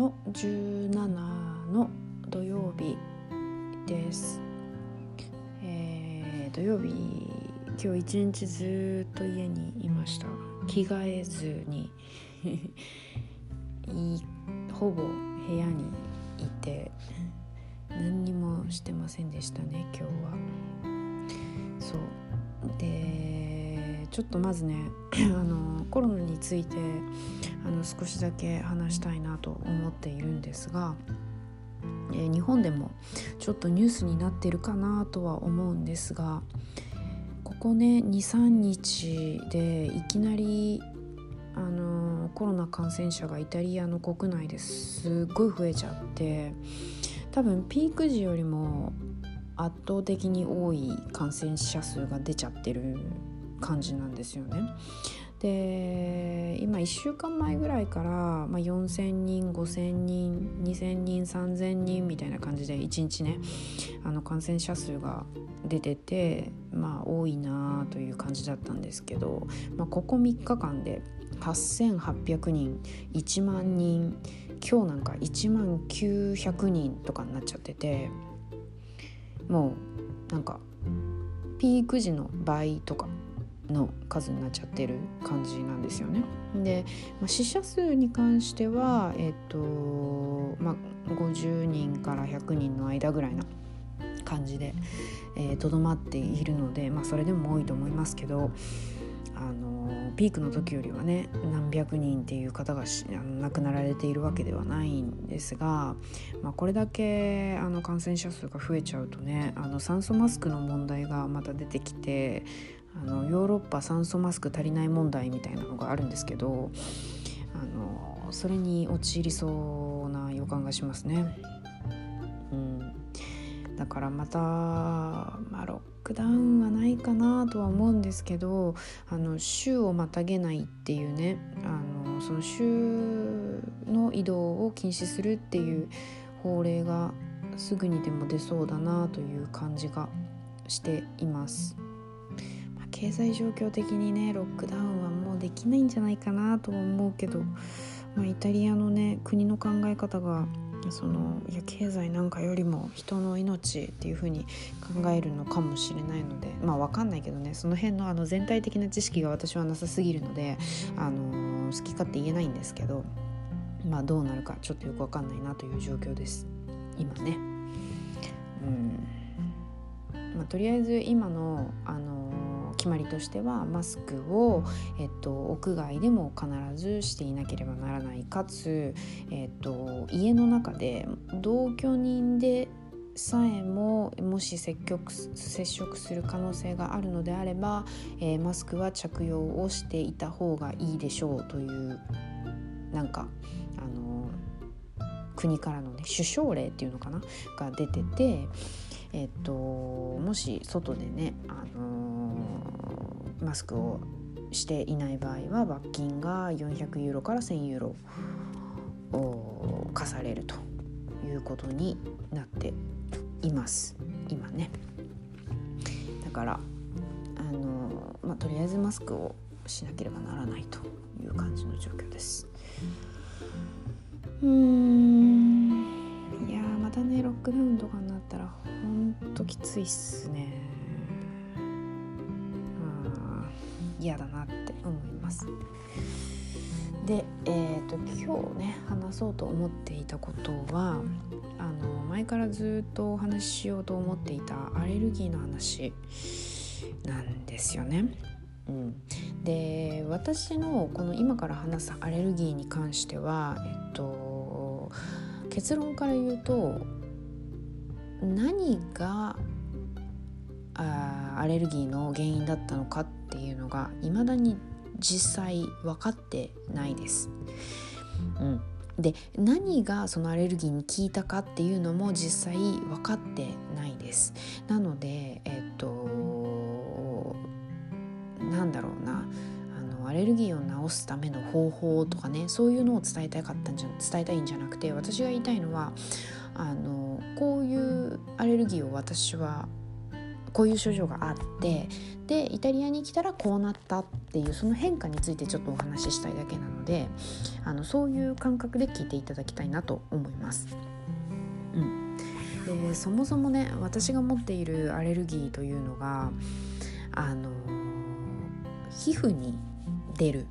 の17の土曜日です、えー、土曜日今日一日ずっと家にいました。着替えずに。ほぼ部屋にいて何にもしてませんでしたね今日は。そう。ちょっとまずね あのコロナについてあの少しだけ話したいなと思っているんですが、えー、日本でもちょっとニュースになってるかなとは思うんですがここね23日でいきなりあのコロナ感染者がイタリアの国内ですっごい増えちゃって多分ピーク時よりも圧倒的に多い感染者数が出ちゃってる感じなんですよね。で今1週間前ぐらいから、まあ、4,000人5,000人2,000人3,000人みたいな感じで1日ねあの感染者数が出ててまあ多いなという感じだったんですけど、まあ、ここ3日間で8,800人1万人今日なんか1万900人とかになっちゃっててもうなんかピーク時の倍とかの数になっちゃってる感じなんですよね。で、まあ、死者数に関してはえっ、とまあ50人から100人の間ぐらいな感じでとど、えー、まっているので、まあ、それでも多いと思いますけどあのピークの時よりはね何百人っていう方が亡くなられているわけではないんですが、まあ、これだけあの感染者数が増えちゃうとねあの酸素マスクの問題がまた出てきてあのヨーロッパ酸素マスク足りない問題みたいなのがあるんですけどあのそれに陥りそうな予感がしますね。うん、だからまた、まあ、ロックダウンはないかなとは思うんですけどあの週をまたげないっていうねあのその週の移動を禁止するっていう法令がすぐにでも出そうだなという感じがしています。経済状況的にねロックダウンはもうできないんじゃないかなと思うけど、まあ、イタリアのね国の考え方がそのいや経済なんかよりも人の命っていう風に考えるのかもしれないのでまあ分かんないけどねその辺のあの全体的な知識が私はなさすぎるので、あのー、好き勝手言えないんですけどまあどうなるかちょっとよく分かんないなという状況です今ね。うんまあ、とりあえず今の、あのー決まりとしてはマスクを、えっと、屋外でも必ずしていなければならないかつ、えっと、家の中で同居人でさえももし接触接触する可能性があるのであれば、えー、マスクは着用をしていた方がいいでしょうというなんかあの国からのね首相令っていうのかな？が出てて、えっと、もし外でね、あのー、マスクをしていない場合は罰金が400ユーロから1000ユーロを課されるということになっています今ね。だからあのー、まあ、とりあえずマスクをしなければならないという感じの状況です。うんックダウンとかになったらほんときついっすね。嫌だなって思います。でえーと、今日ね話そうと思っていたことはあの前からずっとお話ししようと思っていたアレルギーの話なんですよね。うん、で私のこの今から話すアレルギーに関しては、えっと、結論から言うと何があアレルギーの原因だったのかっていうのが未だに実際分かってないです。うん、で何がそのアレルギーに効いたかっていうのも実際分かってないです。なのでえっとなんだろうなあのアレルギーを治すための方法とかねそういうのを伝えたかったんじゃ伝えたいんじゃなくて私が言いたいのはあのこういうアレルギーを私はこういう症状があってでイタリアに来たらこうなったっていうその変化についてちょっとお話ししたいだけなのであのそういう感覚で聞いていただきたいなと思います。うん、でそもそもね私が持っているアレルギーというのがあの皮膚に出る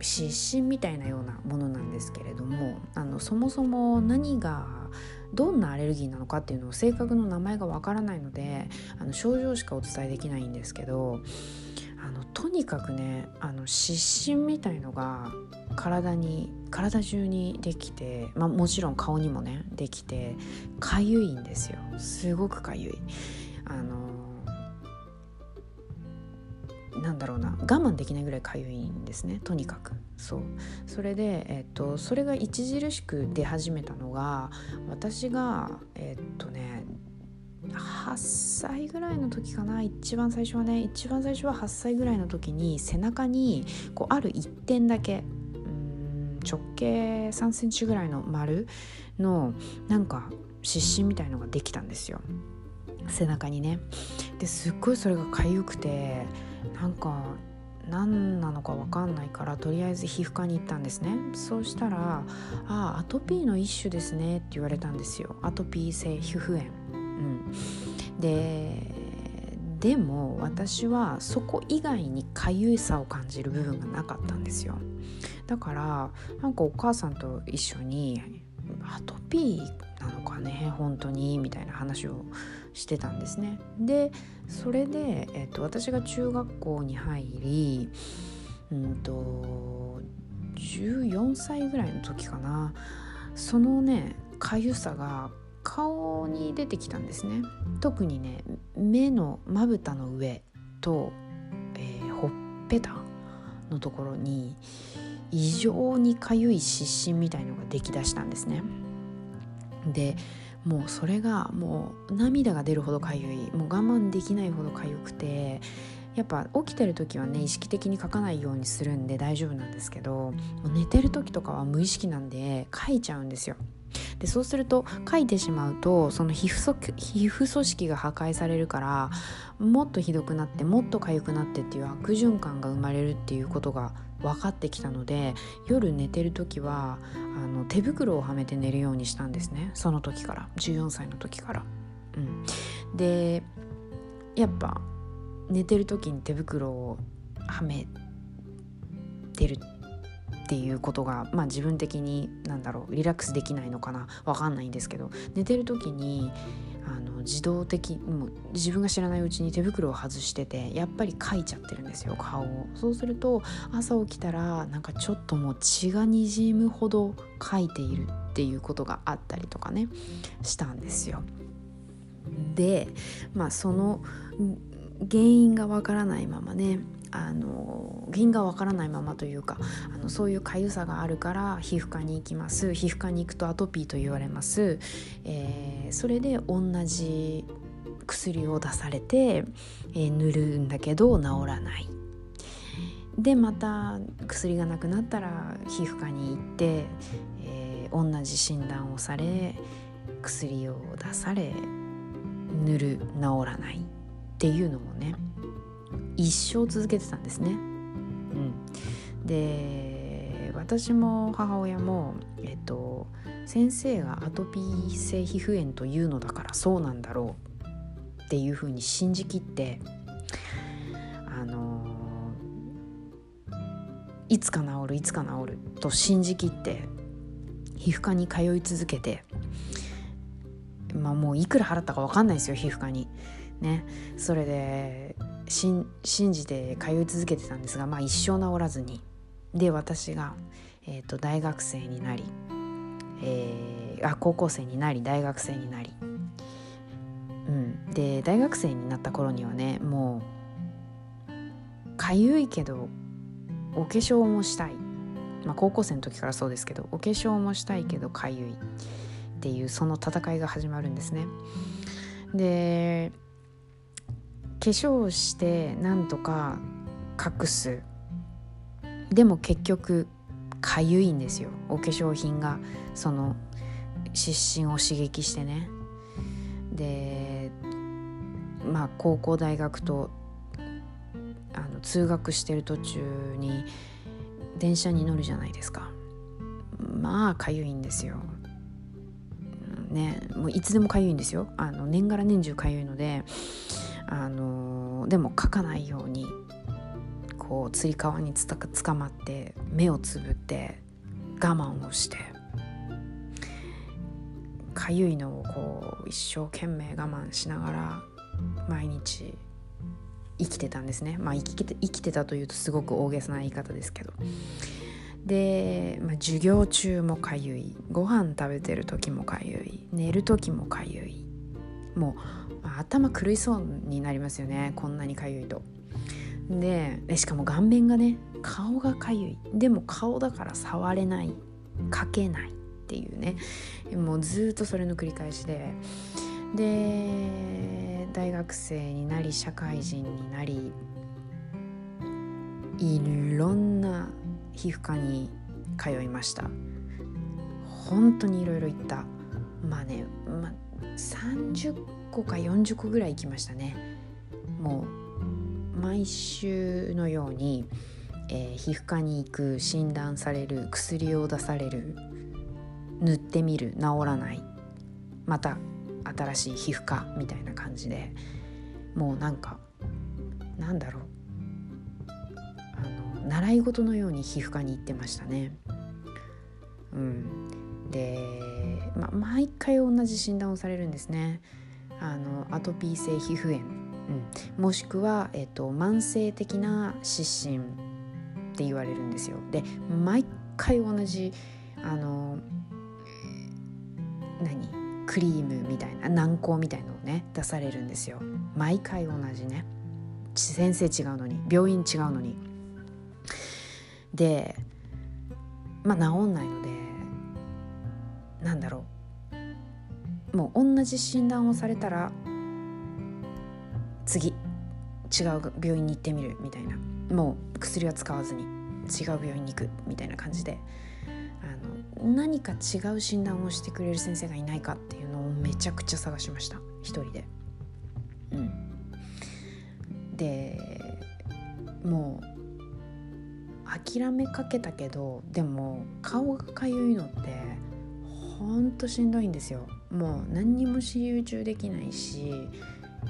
湿疹みたいなようなものなんですけれどもあのそもそも何がどんなアレルギーなのかっていうのを正確の名前がわからないのであの症状しかお伝えできないんですけどあのとにかくねあの湿疹みたいのが体に体中にできて、まあ、もちろん顔にもねできてかゆいんですよすごくかゆい。あのなんだろうな我慢できないぐらいかゆいんですねとにかく。そう。それで、えっと、それが著しく出始めたのが私がえっとね8歳ぐらいの時かな一番最初はね一番最初は8歳ぐらいの時に背中にこうある一点だけうん直径3センチぐらいの丸のなんか湿疹みたいのができたんですよ。背中にね。ですっごいそれが痒くてなんか何なのか分かんないからとりあえず皮膚科に行ったんですね。そうしたら「ああアトピーの一種ですね」って言われたんですよ。アトピー性皮膚炎、うん、ででも私はそこ以外にかゆいさを感じる部分がなかったんですよ。だからなんかお母さんと一緒にアトピーなのかね本当にみたいな話をしてたんですね。でそれで、えっと、私が中学校に入りうんと14歳ぐらいの時かな。そのねかゆさが顔に出てきたんですね。特にね目のまぶたの上と、えー、ほっぺたのところに異常にかゆい湿疹みたいのができだしたんですね。でもうそれがもう涙が出るほどかゆいもう我慢できないほどかゆくてやっぱ起きてる時はね意識的に書かないようにするんで大丈夫なんですけどもう寝てる時とかは無意識なんで書いちゃうんですよ。でそうすると書いてしまうとその皮膚皮膚組織が破壊されるからもっとひどくなってもっと痒くなってっていう悪循環が生まれるっていうことが分かってきたので夜寝てる時はあの手袋をはめて寝るようにしたんですね。その時から。14歳の時から。うん、でやっぱ寝てる時に手袋をはめてるっていうことが、まあ、自分的に何だろうリラックスできないのかな。分かんないんですけど。寝てる時にあの自動的もう自分が知らないうちに手袋を外しててやっぱりかいちゃってるんですよ顔を。そうすると朝起きたらなんかちょっともう血がにじむほどかいているっていうことがあったりとかねしたんですよ。でまあその原因がわからないままねあの原因がわからないままというかあのそういうかゆさがあるから皮膚科に行きます。皮膚科に行くとアトピーと言われます、えー、それで同じ薬を出されて、えー、塗るんだけど治らない。でまた薬がなくなったら皮膚科に行って、えー、同じ診断をされ薬を出され塗る治らないっていうのもね。一生続けてたんですね。うん、で私も母親も、えっと、先生がアトピー性皮膚炎というのだからそうなんだろうっていうふうに信じきってあのいつか治るいつか治ると信じきって皮膚科に通い続けてまあもういくら払ったか分かんないですよ皮膚科に。ねそれで信じて通い続けてたんですが、まあ、一生治らずに。で私が、えーと、大学生になり、えー、あ高校生になり大学生になり、うん、で大学生になった頃にはねもうかゆいけどお化粧もしたい、まあ、高校生の時からそうですけどお化粧もしたいけどかゆいっていうその戦いが始まるんですね。で化粧してなんとか隠す。でも結局かゆいんですよ。お化粧品が。その湿疹を刺激してね。でまあ高校大学とあの通学してる途中に電車に乗るじゃないですか。まあかゆいんですよ。ねもういつでもかゆいんですよ。あの年がら年中かゆいので。あのでも書かないようにこうつり革につたつかまって目をつぶって我慢をしてかゆいのをこう一生懸命我慢しながら毎日生きてたんですね。まあ生きて生きてたというとすごく大げさな言い方ですけど。で、まあ、授業中もかゆい。ご飯食べてる時もかゆい。寝る時もかゆい。もう、まあ、頭狂いそうになりますよねこんなにかゆいと。でしかも顔面がね顔がかゆい。でも顔だから触れない描けないっていうね。もうずっとそれの繰り返しで。で大学生になり社会人になりいろんな皮膚科に通いました。本当にいろいろ行った。まあね、ま、30個か40個ぐらい行きましたねもう毎週のように、えー、皮膚科に行く診断される薬を出される塗ってみる治らないまた新しい皮膚科みたいな感じでもうなんかなんだろうあの習い事のように皮膚科に行ってましたね。うん、で、ま、毎回同じ診断をされるんですね。あのアトピー性皮膚炎、うん、もしくは、えっと、慢性的な湿疹って言われるんですよ。で毎回同じあの何？クリームみたいな軟膏みたいのをね出されるんですよ。毎回同じね。先生違うのに病院違うのに。でまあ治んないのでなんだろうもう同じ診断をされたら次違う病院に行ってみるみたいな。もう薬は使わずに違う病院に行くみたいな感じで。あの何か違う診断をしてくれる先生がいないかっていうのをめちゃくちゃ探しました。一人で。うん、でもう諦めかけたけどでも顔がかゆいのってほんとしんどいんですよもう何にも集中できないし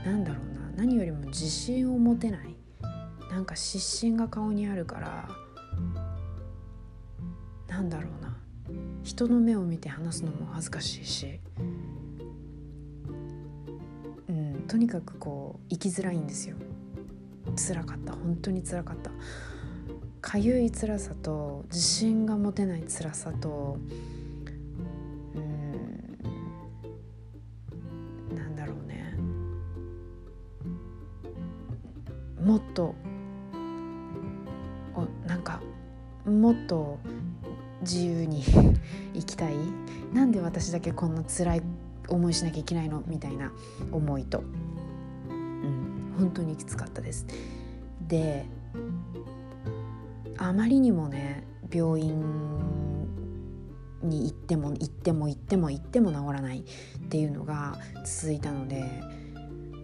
なんだろうな何よりも自信を持てない。なんか湿疹が顔にあるからなんだろうな。人の目を見て話すのも恥ずかしいし。うんとにかくこう生きづらいんですよ。辛かった。本当に辛かった。かゆい辛さと自信が持てない辛さともっとおなんかもっと自由に 生きたいなんで私だけこんな辛い思いしなきゃいけないの？みたいな思いと、うん、本当にきつかったです。であまりにもね病院に行っても行っても行っても行っても治らないっていうのが続いたので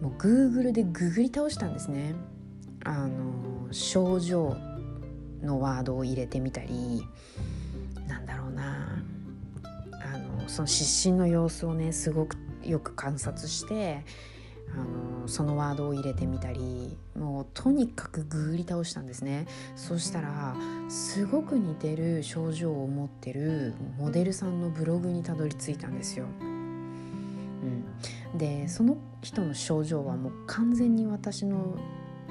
もう Google でググり倒したんですね。あの症状のワードを入れてみたりなんだろうな。あのその失神の様子をねすごくよく観察してあのそのワードを入れてみたりもうとにかくグーり倒したんですね。そしたらすごく似てる症状を持ってるモデルさんのブログにたどり着いたんですよ。うん、でその人の症状はもう完全に私の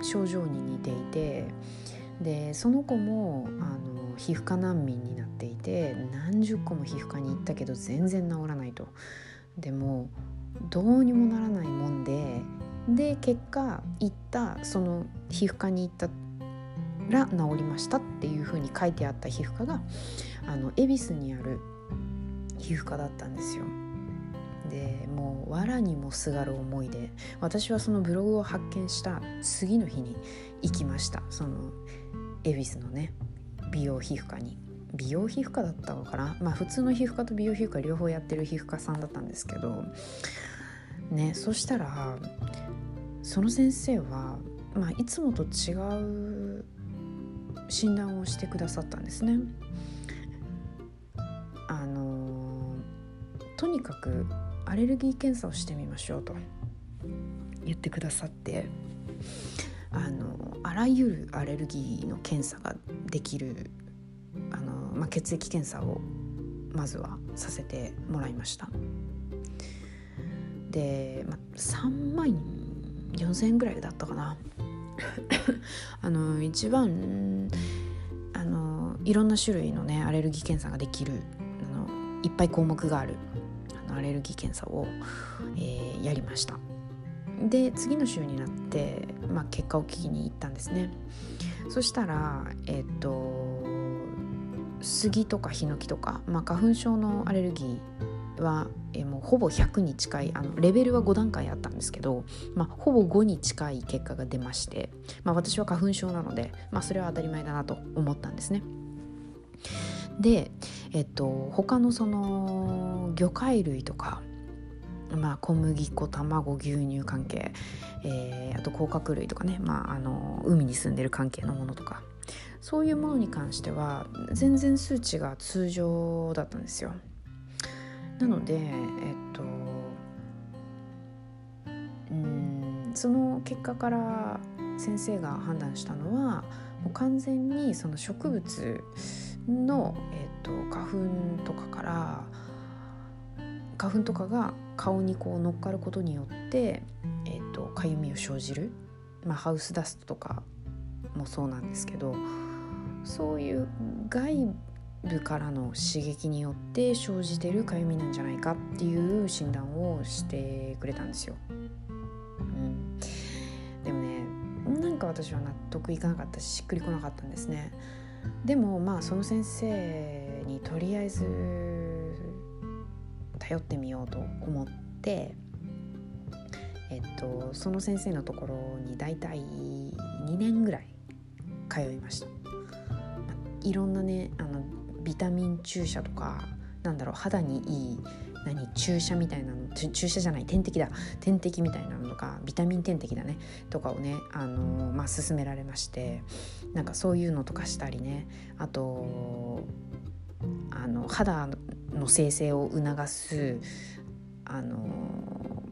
症状に似ていてでその子もあの皮膚科難民になっていて何十個も皮膚科に行ったけど全然治らないと。でもどうにもならないもんでで結果行ったその皮膚科に行ったら治りましたっていうふうに書いてあった皮膚科があの恵比寿にある皮膚科だったんですよ。でもう藁にもすがる思いで私はそのブログを発見した次の日に行きました。その恵比寿のね美容皮膚科に。美容皮膚科だったのかな？まあ普通の皮膚科と美容皮膚科両方やってる皮膚科さんだったんですけどねそしたらその先生は、まあ、いつもと違う診断をしてくださったんですね。あのとにかくアレルギー検査をしてみましょうと言ってくださってあのあらゆるアレルギーの検査ができるあの、まあ、血液検査をまずはさせてもらいました。で、まあ、3万4,000円ぐらいだったかな。あの一番あのいろんな種類のねアレルギー検査ができるあのいっぱい項目がある。アレルギー検査を、えー、やりましたで次の週になって、まあ、結果を聞きに行ったんですねそしたらえっ、と杉とかヒノキとか、まあ、花粉症のアレルギーはえもうほぼ100に近いあのレベルは5段階あったんですけど、まあ、ほぼ5に近い結果が出まして、まあ、私は花粉症なので、まあ、それは当たり前だなと思ったんですね。で、えっと、他のその魚介類とか、まあ、小麦粉卵牛乳関係、えー、あと甲殻類とかね、まあ、あの海に住んでる関係のものとかそういうものに関しては全然数値が通常だったんですよ。なのでえっとうんその結果から先生が判断したのはもう完全にその植物の、えっと、花粉とかから花粉とかが顔にこう乗っかることによって、えっと、かゆみを生じる、まあ、ハウスダストとかもそうなんですけどそういう外部からの刺激によって生じてるかゆみなんじゃないかっていう診断をしてくれたんですよ。うん、でもねなんか私は納得いかなかったししっくりこなかったんですね。でもまあその先生にとりあえず頼ってみようと思ってえっとその先生のところに大体2年ぐらい通いました。いろんなねあのビタミン注射とかなんだろう肌にいい何注射みたいなの注射じゃない点滴だ。点滴みたいなのとかビタミン点滴だね。とかをねあのまあ勧められましてなんかそういうのとかしたりね。あとあの肌の生成を促すあの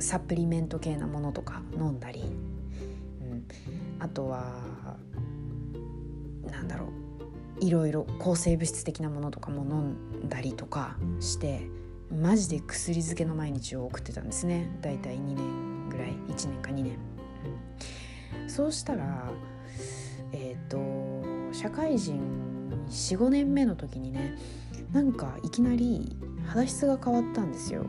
サプリメント系なものとか飲んだり、うん、あとはなんだろう。いろいろ抗生物質的なものとかも飲んだりとかしてマジで薬漬けの毎日を送ってたんですね。だいたい2年ぐらい1年か2年、そうしたらえっ、ー、と社会人45年目の時にねなんかいきなり肌質が変わったんですよ。っ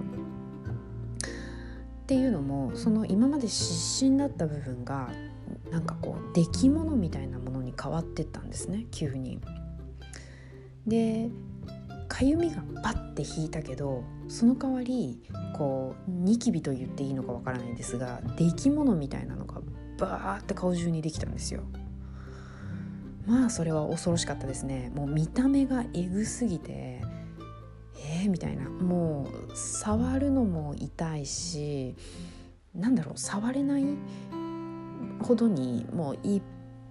ていうのもその今まで湿疹だった部分がなんかこう出来物みたいなもの変わってったんですね急に。でかゆみがバッて引いたけどその代わりこうニキビと言っていいのかわからないんですが出来物みたいなのがバーって顔中にできたんですよ。まあそれは恐ろしかったですねもう見た目がえぐすぎてえー、みたいなもう触るのも痛いしなんだろう触れないほどにもういっ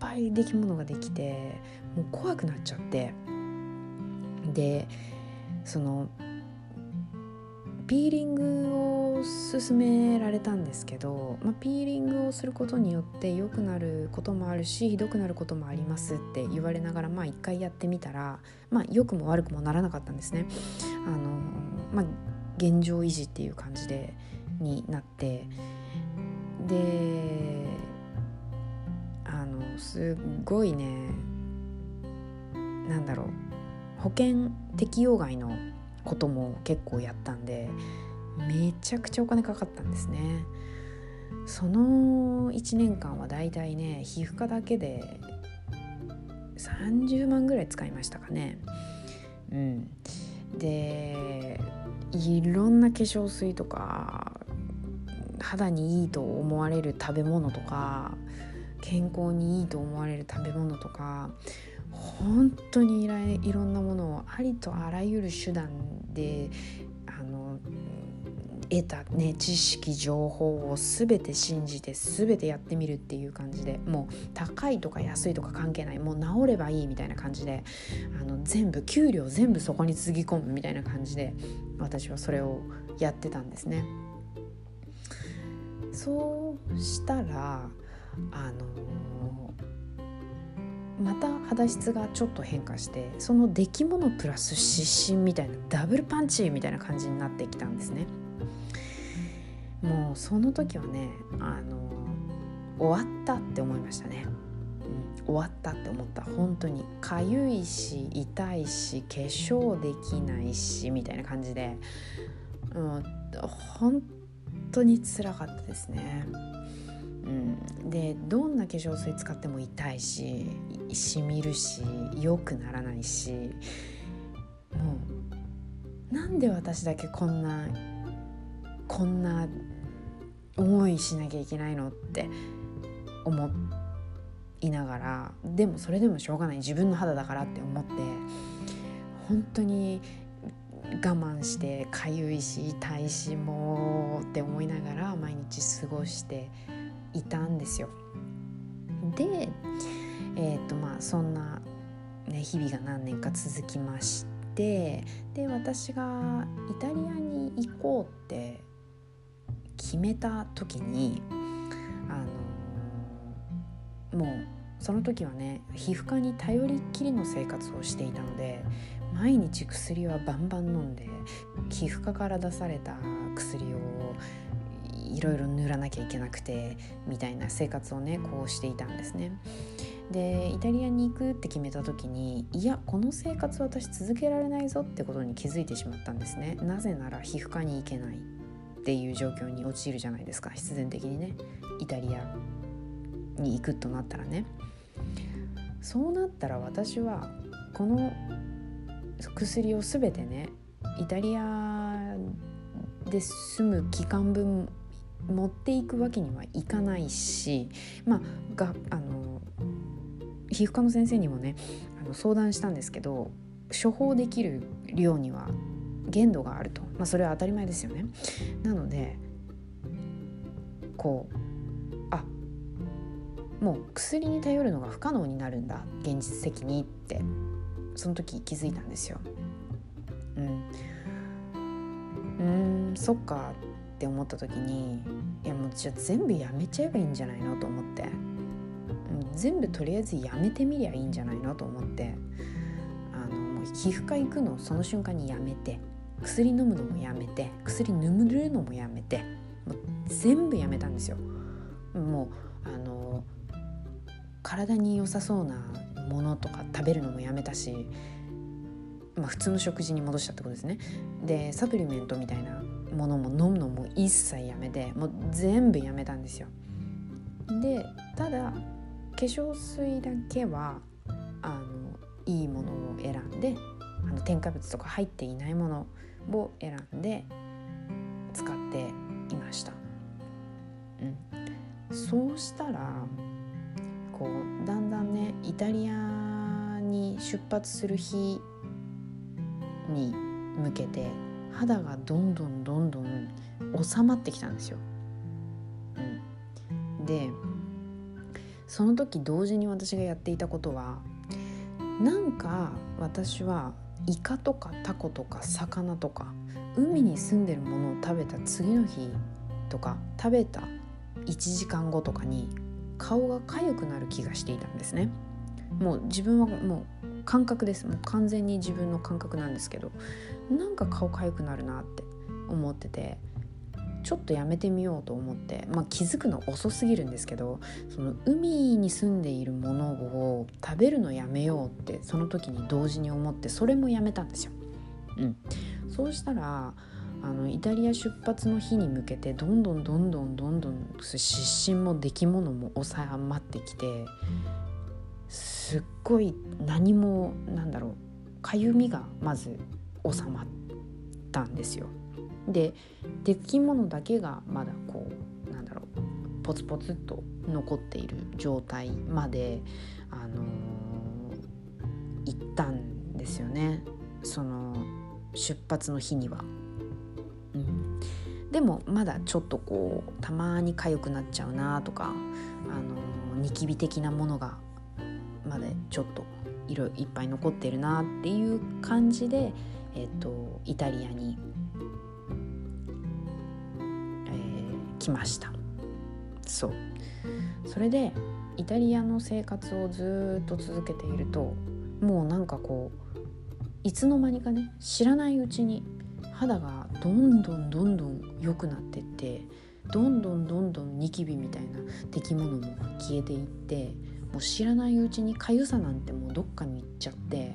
ぱい出来物ができてもう怖くなっちゃってでそのピーリングを勧められたんですけど、まあ、ピーリングをすることによって良くなることもあるしひどくなることもありますって言われながらまあ一回やってみたらまあ良くも悪くもならなかったんですね。あのまあ、現状維持っていう感じでになってでのすっごいねなんだろう保険適用外のことも結構やったんでめちゃくちゃお金かかったんですね。その1年間はだいたいね皮膚科だけで30万ぐらい使いましたかね。うん。でいろんな化粧水とか肌にいいと思われる食べ物とか健康にいいと思われる食べ物とか本当にいろんなものをありとあらゆる手段であの得たね知識情報を全て信じて全てやってみるっていう感じでもう高いとか安いとか関係ないもう治ればいいみたいな感じであの全部給料全部そこにつぎ込むみたいな感じで私はそれをやってたんですね。そうしたらあのまた肌質がちょっと変化してその出来物プラス失神みたいなダブルパンチみたいな感じになってきたんですね。もうその時はねあの終わったって思いましたね、終わったって思った本当にかゆいし痛いし化粧できないしみたいな感じで、うん、本当につらかったですね。うん、でどんな化粧水使っても痛いししみるし良くならないしもうなんで私だけこんなこんな思いしなきゃいけないのって思いながらでもそれでもしょうがない自分の肌だからって思って本当に我慢してかゆいし痛いしもうって思いながら毎日過ごしていたんですよ。でえーとまあ、そんな、ね、日々が何年か続きましてで私がイタリアに行こうって決めた時にあのもうその時はね皮膚科に頼りっきりの生活をしていたので毎日薬はバンバン飲んで皮膚科から出された薬をいろいろ塗らなきゃいけなくてみたいな生活をねこうしていたんですね。でイタリアに行くって決めた時にいやこの生活私続けられないぞってことに気づいてしまったんですね。なぜなら皮膚科に行けないっていう状況に陥るじゃないですか。必然的にね。イタリアに行くとなったらね。そうなったら私はこの薬を全てねイタリアで済む期間分持っていくわけにはいかないしまあがあの皮膚科の先生にもねあの相談したんですけど処方できる量には限度があると、まあ、それは当たり前ですよね。なのでこうあもう薬に頼るのが不可能になるんだ現実的にってその時気づいたんですよ。うん、うんそっかって思った時にいやもうじゃあ全部やめちゃえばいいんじゃないの？と思って。全部とりあえずやめてみりゃいいんじゃないの？と思って。あのもう皮膚科行くのその瞬間にやめて。薬飲むのもやめて。薬眠るのもやめて。もう全部やめたんですよ。もうあの体に良さそうなものとか食べるのもやめたし、まあ、普通の食事に戻したってことですね。でサプリメントみたいなものも飲むのも一切やめてもう全部やめたんですよ。でただ化粧水だけはあのいいものを選んであの添加物とか入っていないものを選んで使っていました。うん、そうしたらこうだんだんねイタリアに出発する日に向けて肌がどんどんどんどん収まってきたんですよ。うん、でその時同時に私がやっていたことはなんか私はイカとかタコとか魚とか海に住んでるものを食べた次の日とか食べた1時間後とかに顔が痒くなる気がしていたんですね。もう自分はもう感覚ですもう完全に自分の感覚なんですけどなんか顔痒くなるなって思っててちょっとやめてみようと思って、まあ、気づくの遅すぎるんですけどその海に住んでいるものを食べるのやめようってその時に同時に思ってそれもやめたんですよ。うん、そうしたらあのイタリア出発の日に向けてどんどんどんどんどんどん失神も出来物も収まってきてすっごい何もなんだろうかゆみがまず収まったんですよ。で出来物だけがまだこうなんだろうポツポツっと残っている状態まで、あのー、行ったんですよねその出発の日には。うん、でもまだちょっとこうたまに痒くなっちゃうなとかあのニキビ的なものがまでちょっと色いっぱい残ってるなっていう感じで、えーと、イタリアに、えー、来ました。そう。それでイタリアの生活をずっと続けているともうなんかこういつの間にかね知らないうちに肌がどんどんどんどん良くなってってどんどんどんどんニキビみたいな出来物も消えていってもう知らないうちに痒さなんてもうどっかに行っちゃって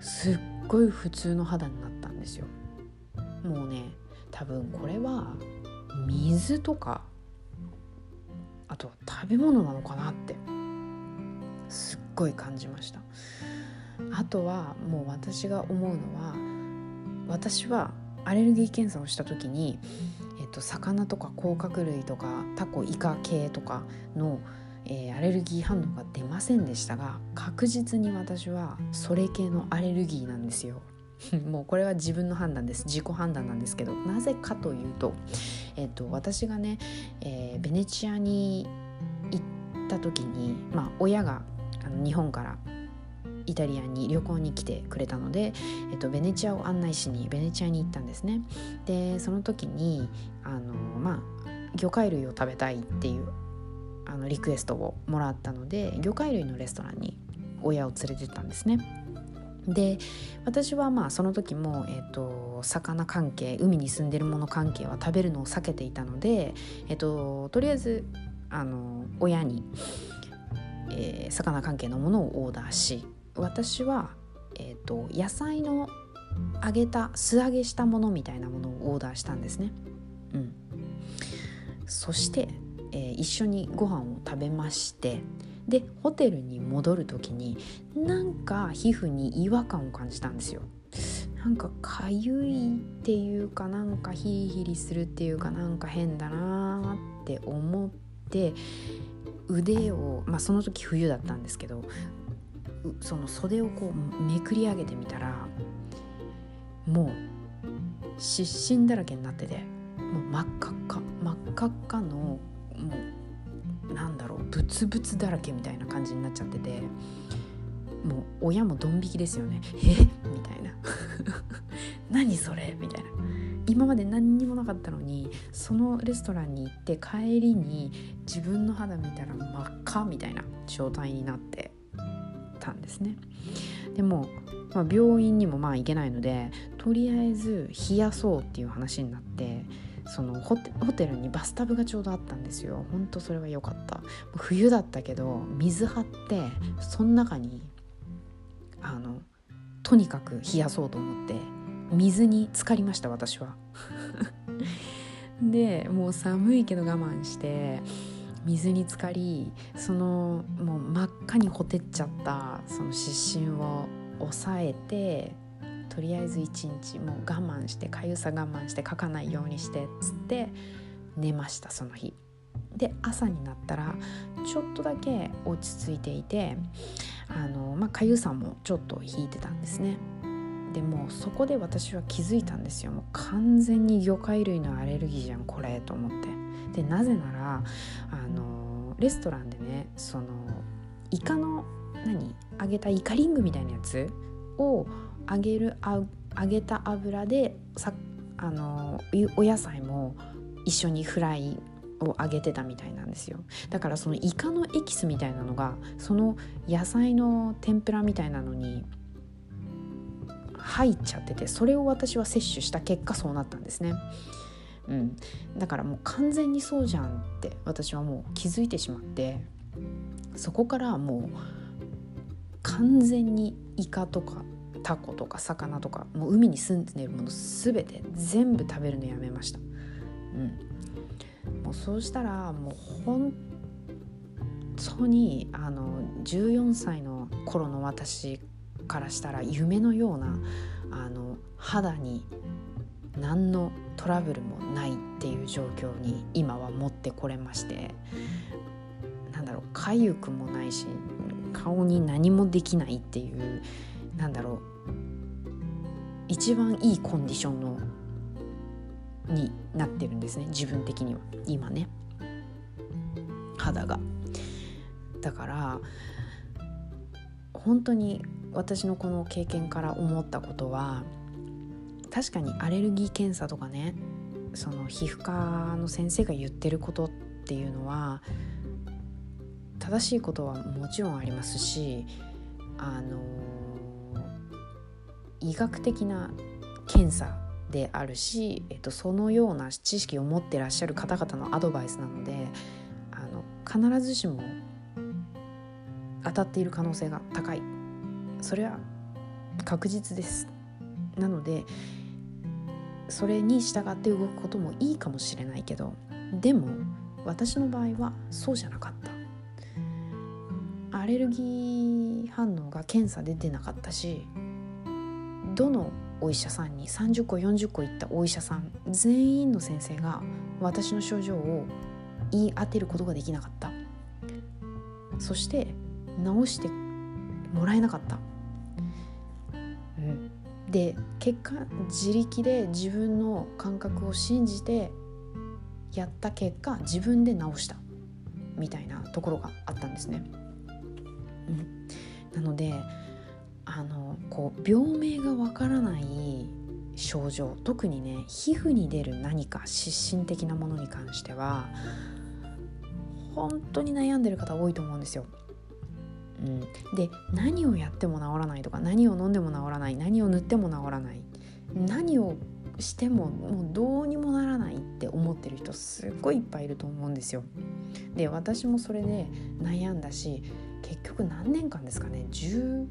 すっごい普通の肌になったんですよ。もうね多分これは水とかあと食べ物なのかなってすっごい感じました。あとはもう私が思うのは私はアレルギー検査をした時に、えっと、魚とか甲殻類とかタコイカ系とかの、えー、アレルギー反応が出ませんでしたが確実に私はそれ系のアレルギーなんですよ。もうこれは自分の判断です自己判断なんですけどなぜかというと、えっと、私がね、えー、ベネチアに行った時に、まあ、親があの日本からイタリアに旅行に来てくれたので、えっと、ベネチアを案内しにベネチアに行ったんですねでその時にあのまあ魚介類を食べたいっていうあのリクエストをもらったので魚介類のレストランに親を連れてったんですね。で私はまあその時も、えーと、魚関係海に住んでるもの関係は食べるのを避けていたので、えーと、とりあえずあの親に、えー、魚関係のものをオーダーし私は、えーと、野菜の揚げた素揚げしたものみたいなものをオーダーしたんですね。うん、そして、えー、一緒にご飯を食べましてでホテルに戻る時になんか皮膚に違和感を感じたんですよ。なんかかゆいっていうかなんかヒリヒリするっていうかなんか変だなって思って腕をまあその時冬だったんですけどその袖をこうめくり上げてみたらもう湿疹だらけになっててもう真っ赤っか真っ赤っかのもうなんだろうブツブツだらけみたいな感じになっちゃっててもう親もドン引きですよね「え？みたいな「何それ?」みたいな。今まで何にもなかったのにそのレストランに行って帰りに自分の肌見たら真っ赤みたいな状態になってたんですね。でも、まあ、病院にもまあ行けないのでとりあえず冷やそうっていう話になってそのホテルにバスタブがちょうどあったんですよ。ほんとそれは良かった。冬だったけど水張ってその中にあのとにかく冷やそうと思って水に浸かりました私は。でもう寒いけど我慢して水に浸かりそのもう真っ赤にほてっちゃったその湿疹を抑えてとりあえず一日もう我慢してかゆさ我慢してかかないようにしてっつって寝ましたその日。で朝になったらちょっとだけ落ち着いていてあの、まあ、かゆさもちょっと引いてたんですね。でもそこで私は気づいたんですよもう完全に魚介類のアレルギーじゃんこれと思ってでなぜならあのレストランでねそのイカの何揚げたイカリングみたいなやつを揚げる揚げた油でさあのお野菜も一緒にフライを揚げてたみたいなんですよだからそのイカのエキスみたいなのがその野菜の天ぷらみたいなのに入っちゃっててそれを私は摂取した結果そうなったんですね。うん、だからもう完全にそうじゃんって私はもう気づいてしまってそこからもう完全にイカとかタコとか魚とかもう海に住んでるもの全て全部食べるのやめました。うん、もうそうしたらもう本当にあの14歳の頃の私からしたら夢のようなあの肌に何のトラブルもないっていう状況に今は持ってこれましてなんだろう痒くもないし顔に何もできないっていうなんだろう一番いいコンディションのになってるんですね。自分的には。今ね。肌が。だから本当に私のこの経験から思ったことは確かにアレルギー検査とかねその皮膚科の先生が言ってることっていうのは正しいことはもちろんありますしあの医学的な検査であるし、えっと、そのような知識を持ってらっしゃる方々のアドバイスなのであの必ずしも当たっている可能性が高い。それは確実です。なのでそれに従って動くこともいいかもしれないけどでも私の場合はそうじゃなかった。アレルギー反応が検査で出なかったしどのお医者さんに30個40個行ったお医者さん全員の先生が私の症状を言い当てることができなかった。そして治してもらえなかった、うん、で結果自力で自分の感覚を信じてやった結果自分で治した。みたいなところがあったんですね。うん、なのであのこう病名がわからない症状特にね皮膚に出る何か湿疹的なものに関しては本当に悩んでる方多いと思うんですよ。うん、で何をやっても治らないとか何を飲んでも治らない何を塗っても治らない何をしてももうどうにもならないって思ってる人すっごいいっぱいいると思うんですよ。で私もそれで悩んだし結局何年間ですかね10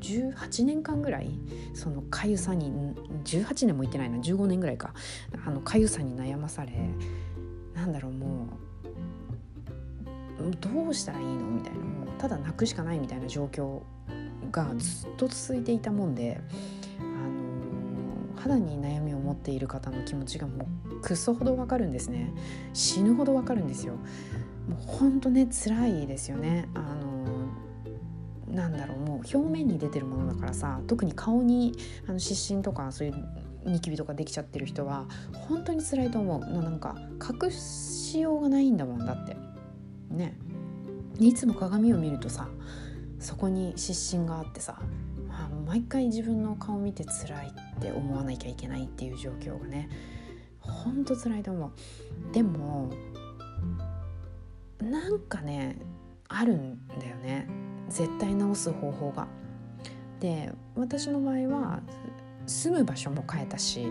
18年間ぐらいそのかゆさに18年もいってないな15年ぐらいかあのかゆさに悩まされなんだろうもうどうしたらいいの？みたいなもうただ泣くしかないみたいな状況がずっと続いていたもんで、あの肌に悩みを持っている方の気持ちがもうくそほどわかるんですね死ぬほどわかるんですよ。もうほんとね辛いですよね。あのなんだろうもう表面に出てるものだからさ特に顔にあの湿疹とかそういうニキビとかできちゃってる人は本当に辛いと思う。のなんか隠しようがないんだもんだって。ね。いつも鏡を見るとさそこに湿疹があってさ、あ、毎回自分の顔見て辛いって思わなきゃいけないっていう状況がねほんと辛いと思う。でもなんかねあるんだよね。絶対治す方法が。で私の場合は住む場所も変えたし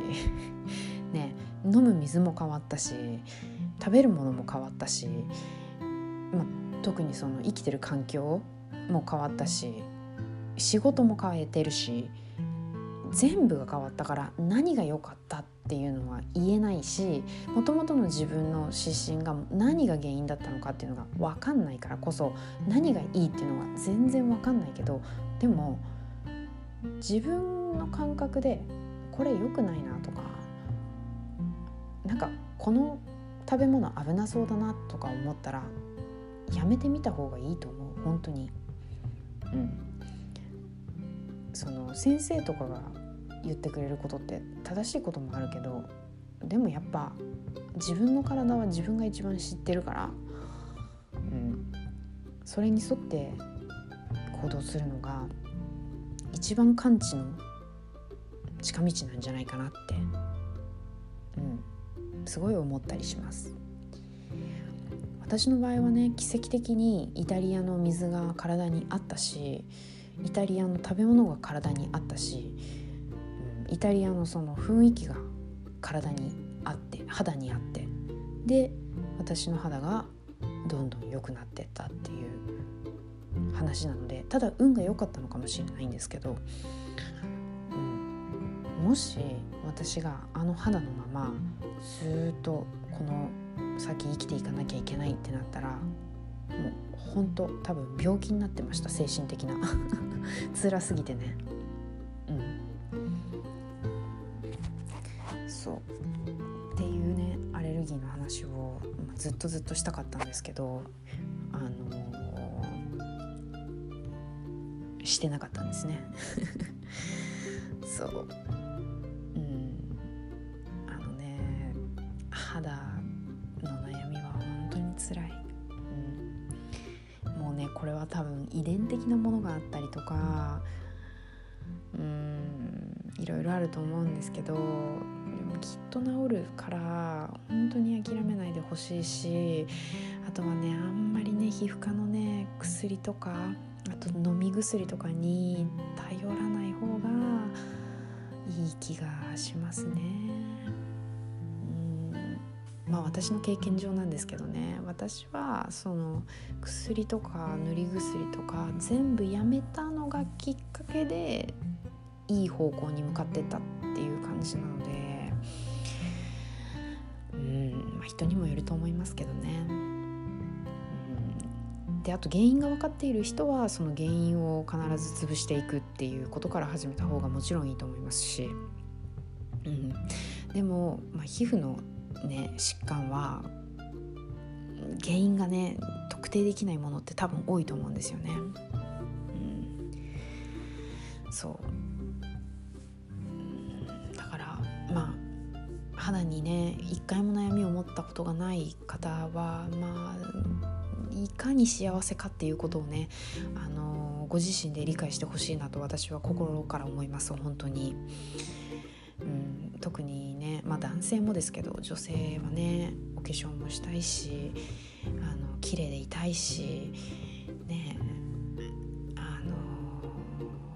ね飲む水も変わったし食べるものも変わったし、ま、特にその生きてる環境も変わったし仕事も変えてるし全部が変わったから何が良かったっていうのは言えないしもともとの自分の指針が何が原因だったのかっていうのが分かんないからこそ何がいいっていうのが全然分かんないけどでも自分の感覚でこれ良くないなとかなんかこの食べ物危なそうだなとか思ったらやめてみた方がいいと思う本当に。うんその先生とかが言ってくれることって正しいこともあるけどでもやっぱ自分の体は自分が一番知ってるから、うん、それに沿って行動するのが一番完治の近道なんじゃないかなって、うん、すごい思ったりします。私の場合はね奇跡的にイタリアの水が体にあったしイタリアの食べ物が体にあったし、イタリアのその雰囲気が体にあって肌にあってで私の肌がどんどん良くなってったっていう話なのでただ運が良かったのかもしれないんですけど、うん、もし私があの肌のままずっとこの先生きていかなきゃいけないってなったらもう本当多分病気になってました精神的な。辛すぎてね。ギーの話をずっとずっとしたかったんですけどあのー、してなかったんですね。そう。うん。あのね肌の悩みは本当につらい、うん、もうねこれは多分遺伝的なものがあったりとかうんいろいろあると思うんですけどきっと治るから本当に諦めないでほしいしあとはねあんまりね皮膚科のね薬とかあと飲み薬とかに頼らない方がいい気がしますね。うんまあ私の経験上なんですけどね私はその薬とか塗り薬とか全部やめたのがきっかけでいい方向に向かってったっていう感じなので人にもよると思いますけどね。であと原因が分かっている人はその原因を必ず潰していくっていうことから始めた方がもちろんいいと思いますし、うん、でも、まあ、皮膚の、ね、疾患は原因がね特定できないものって多分多いと思うんですよね。うん、そう。肌にね一回も悩みを持ったことがない方はまあいかに幸せかっていうことをね、あのご自身で理解してほしいなと私は心から思います本当に。うん、特にね、まあ、男性もですけど女性はねお化粧もしたいしあの綺麗でいたいしねあの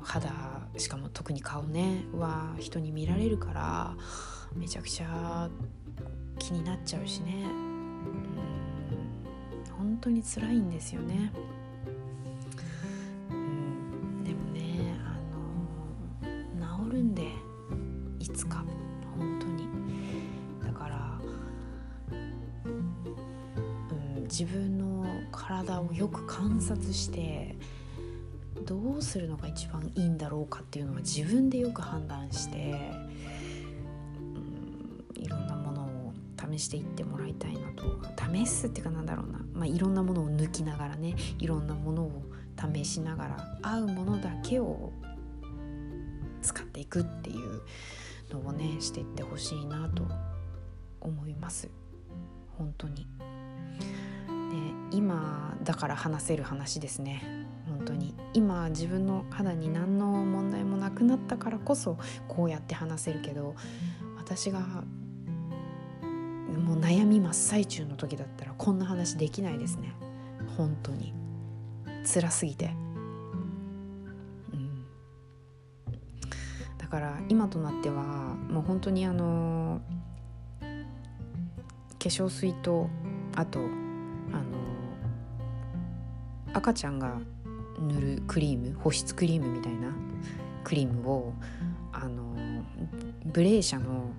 肌しかも特に顔ねは人に見られるからめちゃくちゃ気になっちゃうしね。う本当に辛いんですよね。うん、でもねあの治るんでいつか。本当に。だから、うん、自分の体をよく観察してどうするのが一番いいんだろうかっていうのは自分でよく判断して、うん、いろんなものを試していってもらいたいなと。試すっていうかなんだろうなまあ、いろんなものを抜きながらねいろんなものを試しながら合うものだけを使っていくっていうのをねしていってほしいなと思います。本当に。で今だから話せる話ですね。本当に。今自分の肌に何の問題もなくなったからこそこうやって話せるけど私がもう悩み真っ最中の時だったらこんな話できないですね。本当に。辛すぎて、うん、だから今となってはもう本当にあの化粧水とあとあの赤ちゃんが塗るクリーム保湿クリームみたいなクリームをあのブレーシャの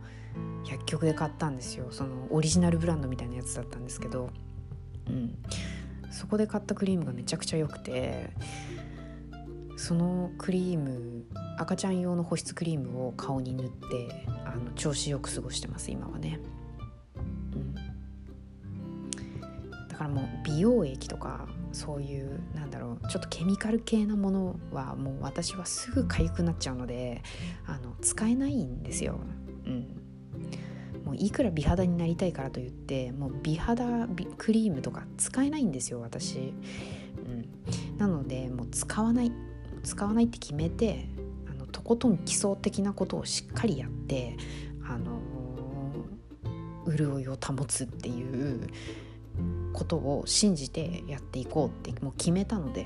薬局で買ったんですよ。そのオリジナルブランドみたいなやつだったんですけど、うん、そこで買ったクリームがめちゃくちゃ良くてそのクリーム赤ちゃん用の保湿クリームを顔に塗ってあの調子よく過ごしてます今はね、だからもう美容液とかそういうなんだろうちょっとケミカル系なものはもう私はすぐ痒くなっちゃうのであの使えないんですよ、うん、もういくら美肌になりたいからといってもう美肌クリームとか使えないんですよ私、うん、なのでもう使わない使わないって決めてあのとことん基礎的なことをしっかりやってあの、潤いを保つっていうことを信じてやっていこうってもう決めたので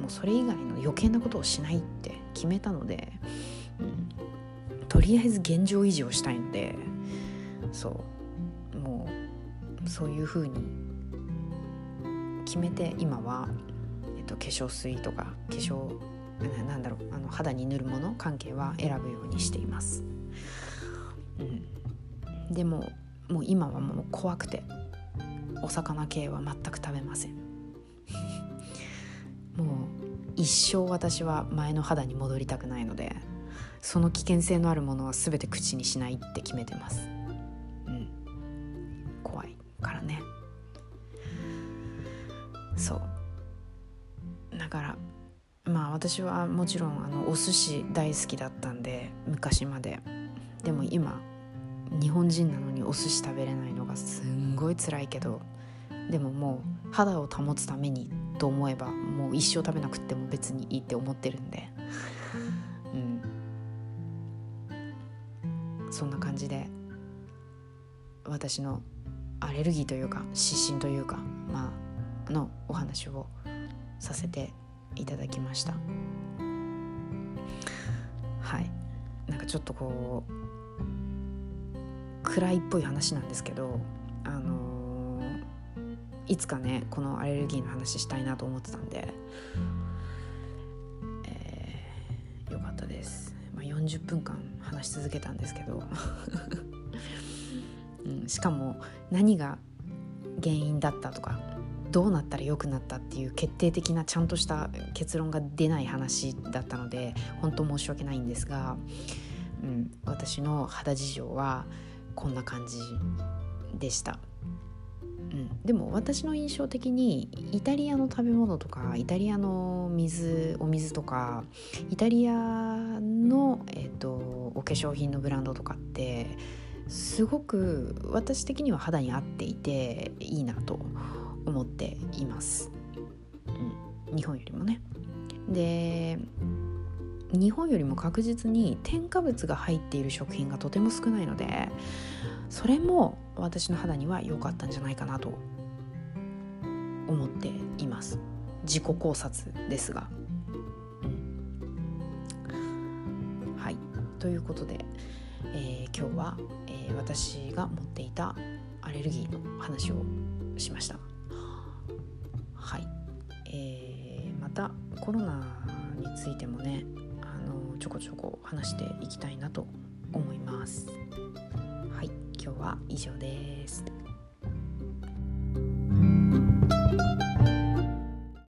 もうそれ以外の余計なことをしないって決めたので、うん、とりあえず現状維持をしたいのでそうもうそういうふうに決めて今は、えっと、化粧水とか化粧なんだろうあの肌に塗るもの関係は選ぶようにしています、うん、でももう今はもう怖くてお魚系は全く食べません。もう一生私は前の肌に戻りたくないのでその危険性のあるものは全て口にしないって決めてます。うん。怖いからね。そう。だからまあ私はもちろんあのお寿司大好きだったんで昔まで。でも今日本人なのにお寿司食べれないのがすんごい辛いけどでももう肌を保つためにと思えばもう一生食べなくても別にいいって思ってるんで。うん。そんな感じで私のアレルギーというか湿疹というかまあのお話をさせていただきました。はい。なんかちょっとこう暗いっぽい話なんですけどあの、いつかねこのアレルギーの話したいなと思ってたんで、えー、よかったです、まあ、40分間話し続けたんですけど、うん、しかも何が原因だったとかどうなったら良くなったっていう決定的なちゃんとした結論が出ない話だったので本当申し訳ないんですが、うん、私の肌事情はこんな感じでした。うん、でも私の印象的にイタリアの食べ物とかイタリアの水お水とかイタリアの、えーと、お化粧品のブランドとかってすごく私的には肌に合っていていいなと思っています、うん、日本よりもね。で日本よりも確実に添加物が入っている食品がとても少ないのでそれも私の肌には良かったんじゃないかなと思っています。自己考察ですが、うん、はい。ということで、えー、今日は、えー、私が持っていたアレルギーの話をしました。はい、えー、またコロナについてもねあのちょこちょこ話していきたいなと思います。はい。今日は以上です。